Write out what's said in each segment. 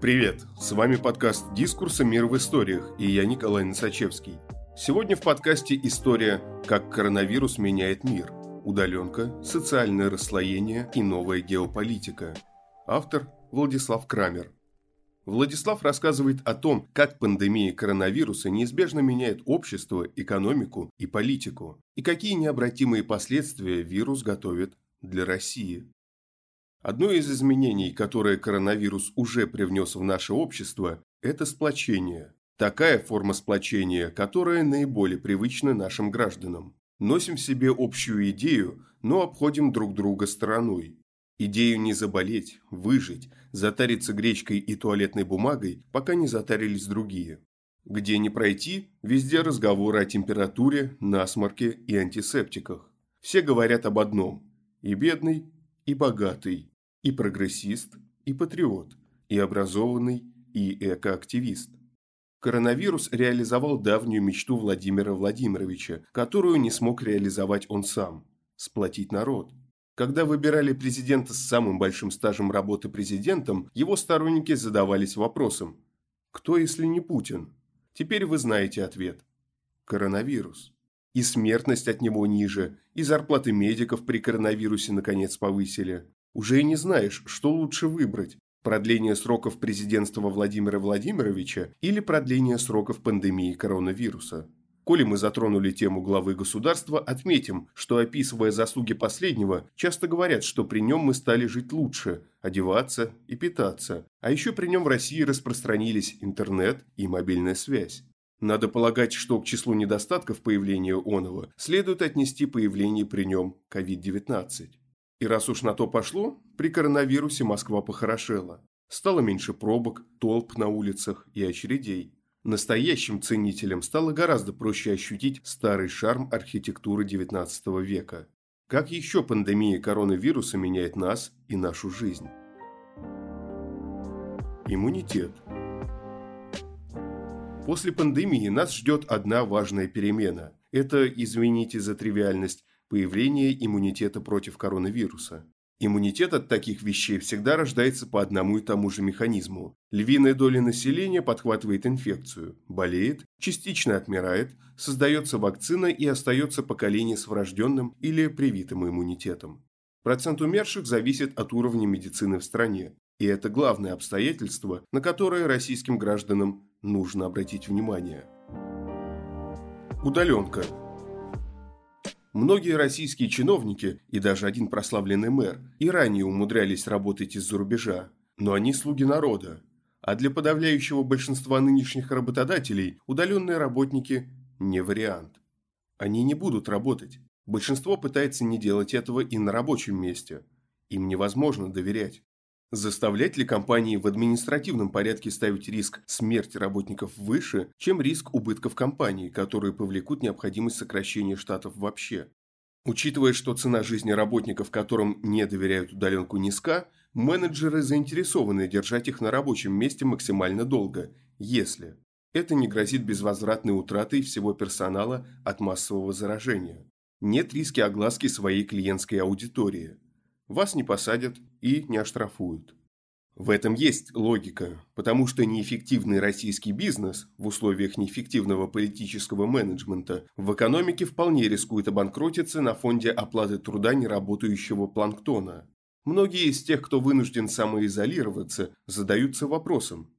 Привет! С вами подкаст «Дискурса. Мир в историях» и я Николай Носачевский. Сегодня в подкасте история «Как коронавирус меняет мир», удаленка, социальное расслоение и новая геополитика. Автор Владислав Крамер. Владислав рассказывает о том, как пандемия коронавируса неизбежно меняет общество, экономику и политику, и какие необратимые последствия вирус готовит для России. Одно из изменений, которое коронавирус уже привнес в наше общество, это сплочение. Такая форма сплочения, которая наиболее привычна нашим гражданам. Носим в себе общую идею, но обходим друг друга стороной. Идею не заболеть, выжить, затариться гречкой и туалетной бумагой, пока не затарились другие. Где не пройти, везде разговоры о температуре, насморке и антисептиках. Все говорят об одном – и бедный, и богатый, и прогрессист, и патриот, и образованный, и экоактивист. Коронавирус реализовал давнюю мечту Владимира Владимировича, которую не смог реализовать он сам – сплотить народ. Когда выбирали президента с самым большим стажем работы президентом, его сторонники задавались вопросом «Кто, если не Путин?» Теперь вы знаете ответ. Коронавирус. И смертность от него ниже, и зарплаты медиков при коронавирусе наконец повысили. Уже и не знаешь, что лучше выбрать – продление сроков президентства Владимира Владимировича или продление сроков пандемии коронавируса. Коли мы затронули тему главы государства, отметим, что описывая заслуги последнего, часто говорят, что при нем мы стали жить лучше, одеваться и питаться. А еще при нем в России распространились интернет и мобильная связь. Надо полагать, что к числу недостатков появления оного следует отнести появление при нем COVID-19. И раз уж на то пошло, при коронавирусе Москва похорошела. Стало меньше пробок, толп на улицах и очередей. Настоящим ценителям стало гораздо проще ощутить старый шарм архитектуры XIX века. Как еще пандемия коронавируса меняет нас и нашу жизнь? Иммунитет. После пандемии нас ждет одна важная перемена. Это, извините за тривиальность, появление иммунитета против коронавируса. Иммунитет от таких вещей всегда рождается по одному и тому же механизму. Львиная доля населения подхватывает инфекцию, болеет, частично отмирает, создается вакцина и остается поколение с врожденным или привитым иммунитетом. Процент умерших зависит от уровня медицины в стране. И это главное обстоятельство, на которое российским гражданам нужно обратить внимание. Удаленка Многие российские чиновники и даже один прославленный мэр и ранее умудрялись работать из-за рубежа, но они слуги народа. А для подавляющего большинства нынешних работодателей удаленные работники – не вариант. Они не будут работать. Большинство пытается не делать этого и на рабочем месте. Им невозможно доверять. Заставлять ли компании в административном порядке ставить риск смерти работников выше, чем риск убытков компании, которые повлекут необходимость сокращения штатов вообще? Учитывая, что цена жизни работников, которым не доверяют удаленку низка, менеджеры заинтересованы держать их на рабочем месте максимально долго, если это не грозит безвозвратной утратой всего персонала от массового заражения. Нет риски огласки своей клиентской аудитории – вас не посадят и не оштрафуют. В этом есть логика, потому что неэффективный российский бизнес в условиях неэффективного политического менеджмента в экономике вполне рискует обанкротиться на фонде оплаты труда неработающего планктона. Многие из тех, кто вынужден самоизолироваться, задаются вопросом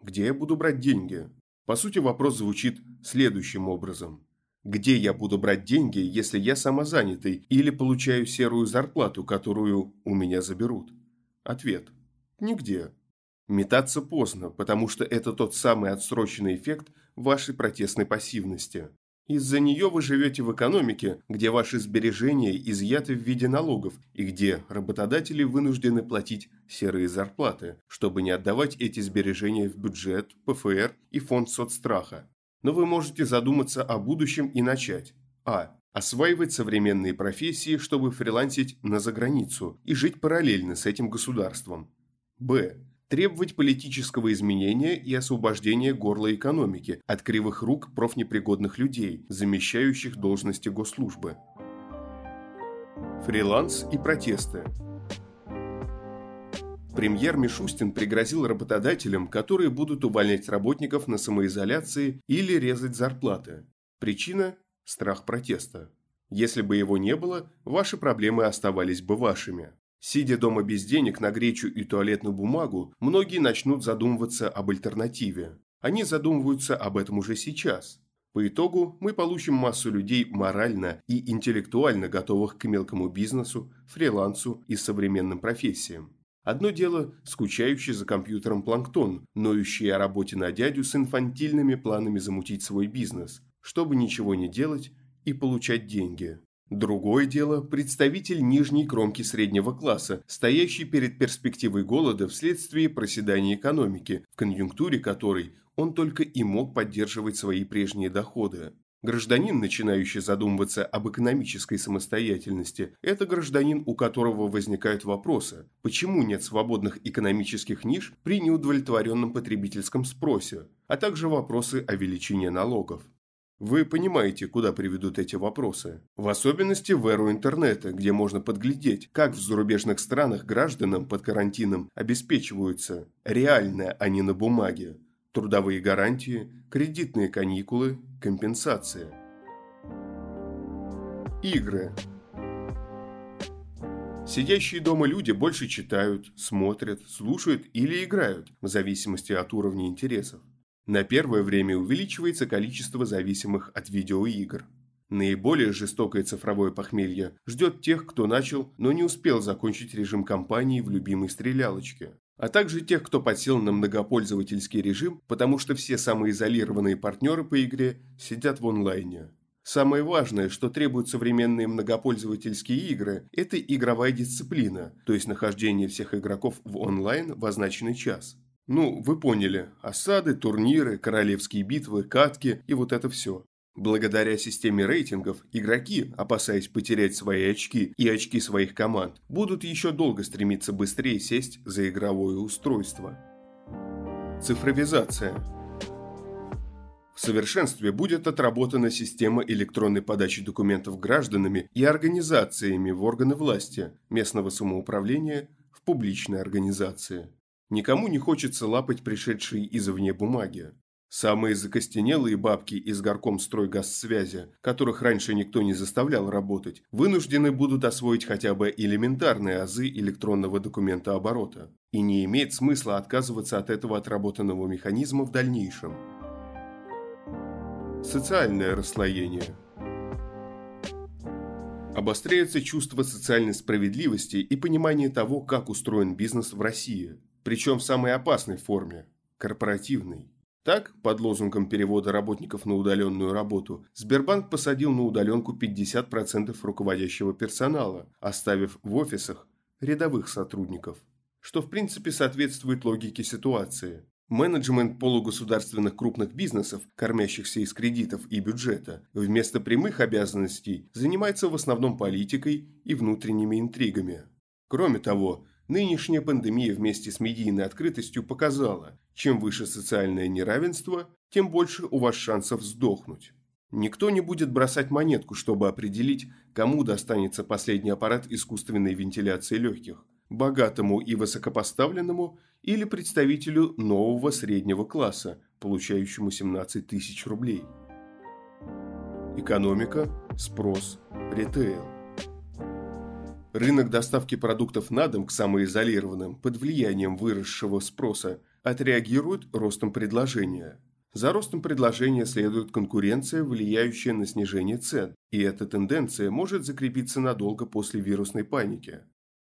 «Где я буду брать деньги?» По сути, вопрос звучит следующим образом. Где я буду брать деньги, если я самозанятый или получаю серую зарплату, которую у меня заберут? Ответ. Нигде. Метаться поздно, потому что это тот самый отсроченный эффект вашей протестной пассивности. Из-за нее вы живете в экономике, где ваши сбережения изъяты в виде налогов и где работодатели вынуждены платить серые зарплаты, чтобы не отдавать эти сбережения в бюджет, ПФР и фонд соцстраха. Но вы можете задуматься о будущем и начать. А. Осваивать современные профессии, чтобы фрилансить на заграницу и жить параллельно с этим государством. Б. Требовать политического изменения и освобождения горла экономики от кривых рук профнепригодных людей, замещающих должности госслужбы. Фриланс и протесты. Премьер Мишустин пригрозил работодателям, которые будут увольнять работников на самоизоляции или резать зарплаты. Причина – страх протеста. Если бы его не было, ваши проблемы оставались бы вашими. Сидя дома без денег на гречу и туалетную бумагу, многие начнут задумываться об альтернативе. Они задумываются об этом уже сейчас. По итогу мы получим массу людей морально и интеллектуально готовых к мелкому бизнесу, фрилансу и современным профессиям. Одно дело – скучающий за компьютером планктон, ноющий о работе на дядю с инфантильными планами замутить свой бизнес, чтобы ничего не делать и получать деньги. Другое дело – представитель нижней кромки среднего класса, стоящий перед перспективой голода вследствие проседания экономики, в конъюнктуре которой он только и мог поддерживать свои прежние доходы. Гражданин, начинающий задумываться об экономической самостоятельности, это гражданин, у которого возникают вопросы, почему нет свободных экономических ниш при неудовлетворенном потребительском спросе, а также вопросы о величине налогов. Вы понимаете, куда приведут эти вопросы. В особенности в эру интернета, где можно подглядеть, как в зарубежных странах гражданам под карантином обеспечиваются, реально, а не на бумаге, трудовые гарантии, кредитные каникулы, компенсация. Игры. Сидящие дома люди больше читают, смотрят, слушают или играют, в зависимости от уровня интересов. На первое время увеличивается количество зависимых от видеоигр. Наиболее жестокое цифровое похмелье ждет тех, кто начал, но не успел закончить режим кампании в любимой стрелялочке а также тех, кто подсел на многопользовательский режим, потому что все самоизолированные партнеры по игре сидят в онлайне. Самое важное, что требуют современные многопользовательские игры, это игровая дисциплина, то есть нахождение всех игроков в онлайн в означенный час. Ну, вы поняли, осады, турниры, королевские битвы, катки и вот это все. Благодаря системе рейтингов, игроки, опасаясь потерять свои очки и очки своих команд, будут еще долго стремиться быстрее сесть за игровое устройство. Цифровизация. В совершенстве будет отработана система электронной подачи документов гражданами и организациями в органы власти, местного самоуправления, в публичные организации. Никому не хочется лапать пришедшие извне бумаги. Самые закостенелые бабки из горком стройгазсвязи, которых раньше никто не заставлял работать, вынуждены будут освоить хотя бы элементарные азы электронного документа оборота. И не имеет смысла отказываться от этого отработанного механизма в дальнейшем. Социальное расслоение Обостряется чувство социальной справедливости и понимание того, как устроен бизнес в России, причем в самой опасной форме – корпоративной. Так, под лозунгом перевода работников на удаленную работу, Сбербанк посадил на удаленку 50% руководящего персонала, оставив в офисах рядовых сотрудников. Что в принципе соответствует логике ситуации. Менеджмент полугосударственных крупных бизнесов, кормящихся из кредитов и бюджета, вместо прямых обязанностей занимается в основном политикой и внутренними интригами. Кроме того, Нынешняя пандемия вместе с медийной открытостью показала, чем выше социальное неравенство, тем больше у вас шансов сдохнуть. Никто не будет бросать монетку, чтобы определить, кому достанется последний аппарат искусственной вентиляции легких – богатому и высокопоставленному или представителю нового среднего класса, получающему 17 тысяч рублей. Экономика, спрос, ритейл. Рынок доставки продуктов на дом к самоизолированным под влиянием выросшего спроса отреагирует ростом предложения. За ростом предложения следует конкуренция, влияющая на снижение цен, и эта тенденция может закрепиться надолго после вирусной паники.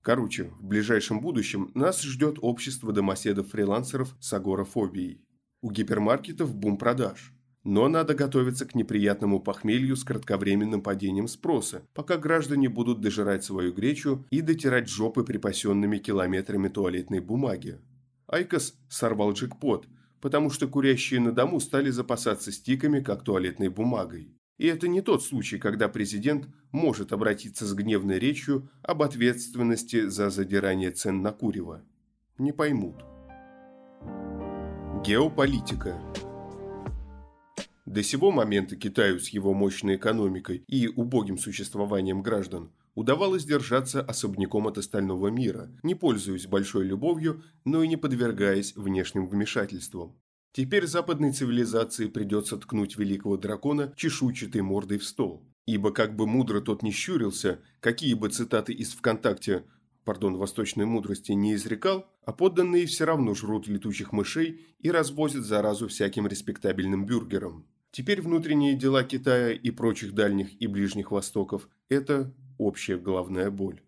Короче, в ближайшем будущем нас ждет общество домоседов-фрилансеров с агорафобией. У гипермаркетов бум продаж. Но надо готовиться к неприятному похмелью с кратковременным падением спроса, пока граждане будут дожирать свою гречу и дотирать жопы припасенными километрами туалетной бумаги. IQOS сорвал джекпот, потому что курящие на дому стали запасаться стиками, как туалетной бумагой. И это не тот случай, когда президент может обратиться с гневной речью об ответственности за задирание цен на курево. Не поймут. Геополитика до сего момента Китаю с его мощной экономикой и убогим существованием граждан удавалось держаться особняком от остального мира, не пользуясь большой любовью, но и не подвергаясь внешним вмешательствам. Теперь западной цивилизации придется ткнуть великого дракона чешуйчатой мордой в стол. Ибо как бы мудро тот не щурился, какие бы цитаты из ВКонтакте, пардон, восточной мудрости не изрекал, а подданные все равно жрут летучих мышей и развозят заразу всяким респектабельным бюргерам. Теперь внутренние дела Китая и прочих дальних и ближних востоков – это общая головная боль.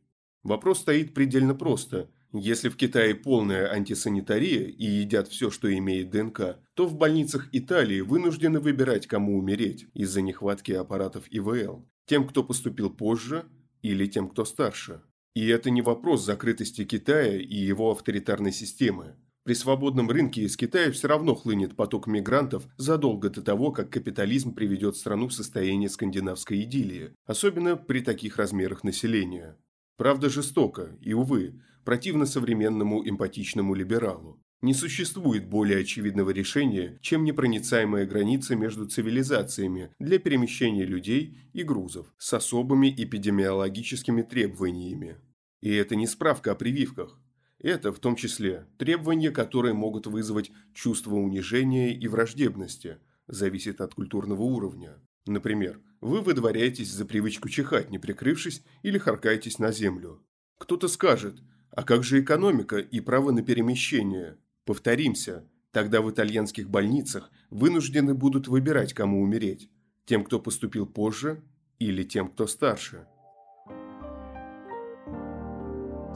Вопрос стоит предельно просто. Если в Китае полная антисанитария и едят все, что имеет ДНК, то в больницах Италии вынуждены выбирать, кому умереть из-за нехватки аппаратов ИВЛ. Тем, кто поступил позже, или тем, кто старше. И это не вопрос закрытости Китая и его авторитарной системы. При свободном рынке из Китая все равно хлынет поток мигрантов задолго до того, как капитализм приведет страну в состояние скандинавской идиллии, особенно при таких размерах населения. Правда жестоко и, увы, противно современному эмпатичному либералу. Не существует более очевидного решения, чем непроницаемая граница между цивилизациями для перемещения людей и грузов с особыми эпидемиологическими требованиями. И это не справка о прививках. Это, в том числе, требования, которые могут вызвать чувство унижения и враждебности, зависит от культурного уровня. Например, вы выдворяетесь за привычку чихать, не прикрывшись, или харкаетесь на землю. Кто-то скажет, а как же экономика и право на перемещение? Повторимся, тогда в итальянских больницах вынуждены будут выбирать, кому умереть. Тем, кто поступил позже, или тем, кто старше.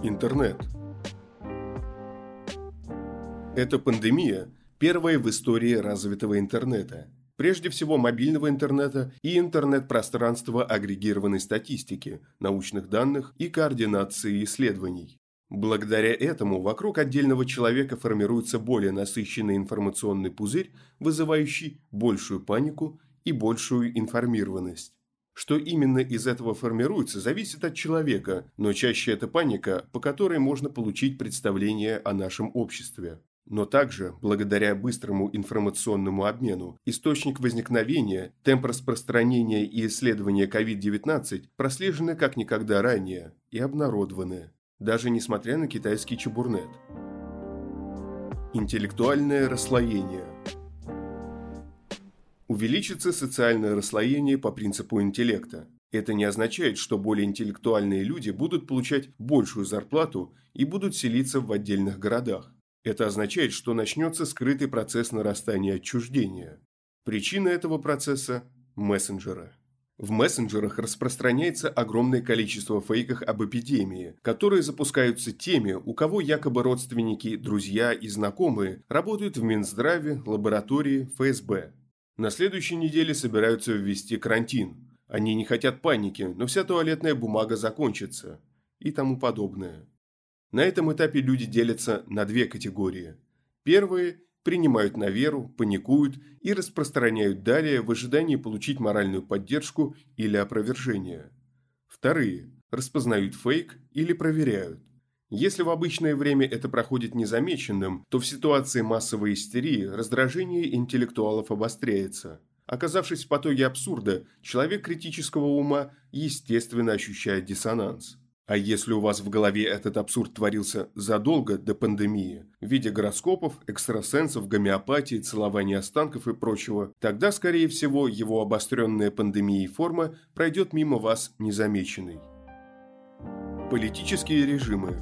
Интернет – эта пандемия – первая в истории развитого интернета. Прежде всего мобильного интернета и интернет-пространства агрегированной статистики, научных данных и координации исследований. Благодаря этому вокруг отдельного человека формируется более насыщенный информационный пузырь, вызывающий большую панику и большую информированность. Что именно из этого формируется, зависит от человека, но чаще это паника, по которой можно получить представление о нашем обществе. Но также, благодаря быстрому информационному обмену, источник возникновения, темп распространения и исследования COVID-19 прослежены как никогда ранее и обнародованы, даже несмотря на китайский чебурнет. Интеллектуальное расслоение Увеличится социальное расслоение по принципу интеллекта. Это не означает, что более интеллектуальные люди будут получать большую зарплату и будут селиться в отдельных городах. Это означает, что начнется скрытый процесс нарастания отчуждения. Причина этого процесса – мессенджеры. В мессенджерах распространяется огромное количество фейков об эпидемии, которые запускаются теми, у кого якобы родственники, друзья и знакомые работают в Минздраве, лаборатории, ФСБ. На следующей неделе собираются ввести карантин. Они не хотят паники, но вся туалетная бумага закончится и тому подобное. На этом этапе люди делятся на две категории. Первые принимают на веру, паникуют и распространяют далее в ожидании получить моральную поддержку или опровержение. Вторые распознают фейк или проверяют. Если в обычное время это проходит незамеченным, то в ситуации массовой истерии раздражение интеллектуалов обостряется. Оказавшись в потоке абсурда, человек критического ума естественно ощущает диссонанс. А если у вас в голове этот абсурд творился задолго до пандемии, в виде гороскопов, экстрасенсов, гомеопатии, целования останков и прочего, тогда, скорее всего, его обостренная пандемией форма пройдет мимо вас незамеченной. Политические режимы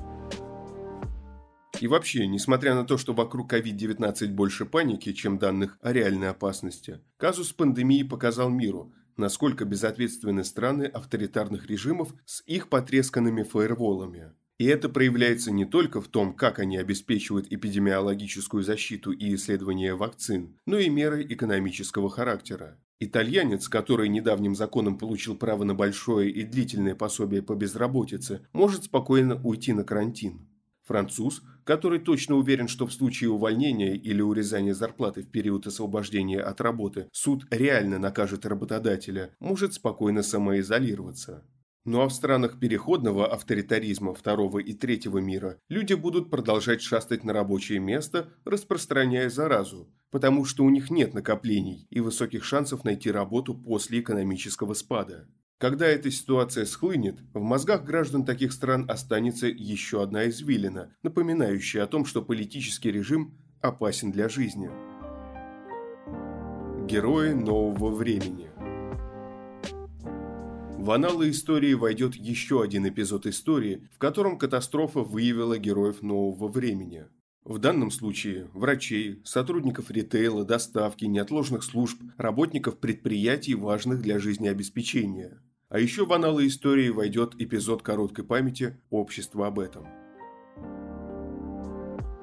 и вообще, несмотря на то, что вокруг COVID-19 больше паники, чем данных о реальной опасности, казус пандемии показал миру – насколько безответственны страны авторитарных режимов с их потресканными фаерволами. И это проявляется не только в том, как они обеспечивают эпидемиологическую защиту и исследование вакцин, но и меры экономического характера. Итальянец, который недавним законом получил право на большое и длительное пособие по безработице, может спокойно уйти на карантин. Француз, который точно уверен, что в случае увольнения или урезания зарплаты в период освобождения от работы суд реально накажет работодателя, может спокойно самоизолироваться. Ну а в странах переходного авторитаризма второго и третьего мира люди будут продолжать шастать на рабочее место, распространяя заразу, потому что у них нет накоплений и высоких шансов найти работу после экономического спада. Когда эта ситуация схлынет, в мозгах граждан таких стран останется еще одна извилина, напоминающая о том, что политический режим опасен для жизни. Герои нового времени В аналы истории войдет еще один эпизод истории, в котором катастрофа выявила героев нового времени. В данном случае врачей, сотрудников ритейла, доставки, неотложных служб, работников предприятий, важных для жизнеобеспечения. А еще в аналы истории войдет эпизод короткой памяти «Общество об этом».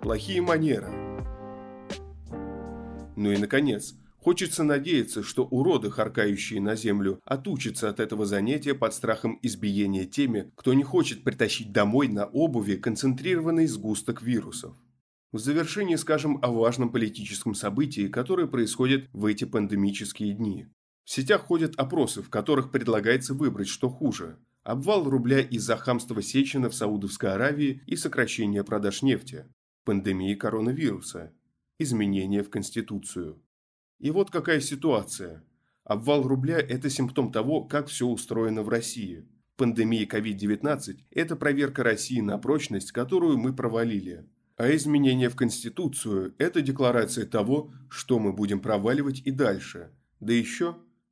Плохие манеры. Ну и, наконец, хочется надеяться, что уроды, харкающие на землю, отучатся от этого занятия под страхом избиения теми, кто не хочет притащить домой на обуви концентрированный сгусток вирусов. В завершении скажем о важном политическом событии, которое происходит в эти пандемические дни. В сетях ходят опросы, в которых предлагается выбрать, что хуже – обвал рубля из-за хамства Сечина в Саудовской Аравии и сокращение продаж нефти, пандемии коронавируса, изменения в Конституцию. И вот какая ситуация. Обвал рубля – это симптом того, как все устроено в России. Пандемия COVID-19 – это проверка России на прочность, которую мы провалили. А изменение в Конституцию – это декларация того, что мы будем проваливать и дальше, да еще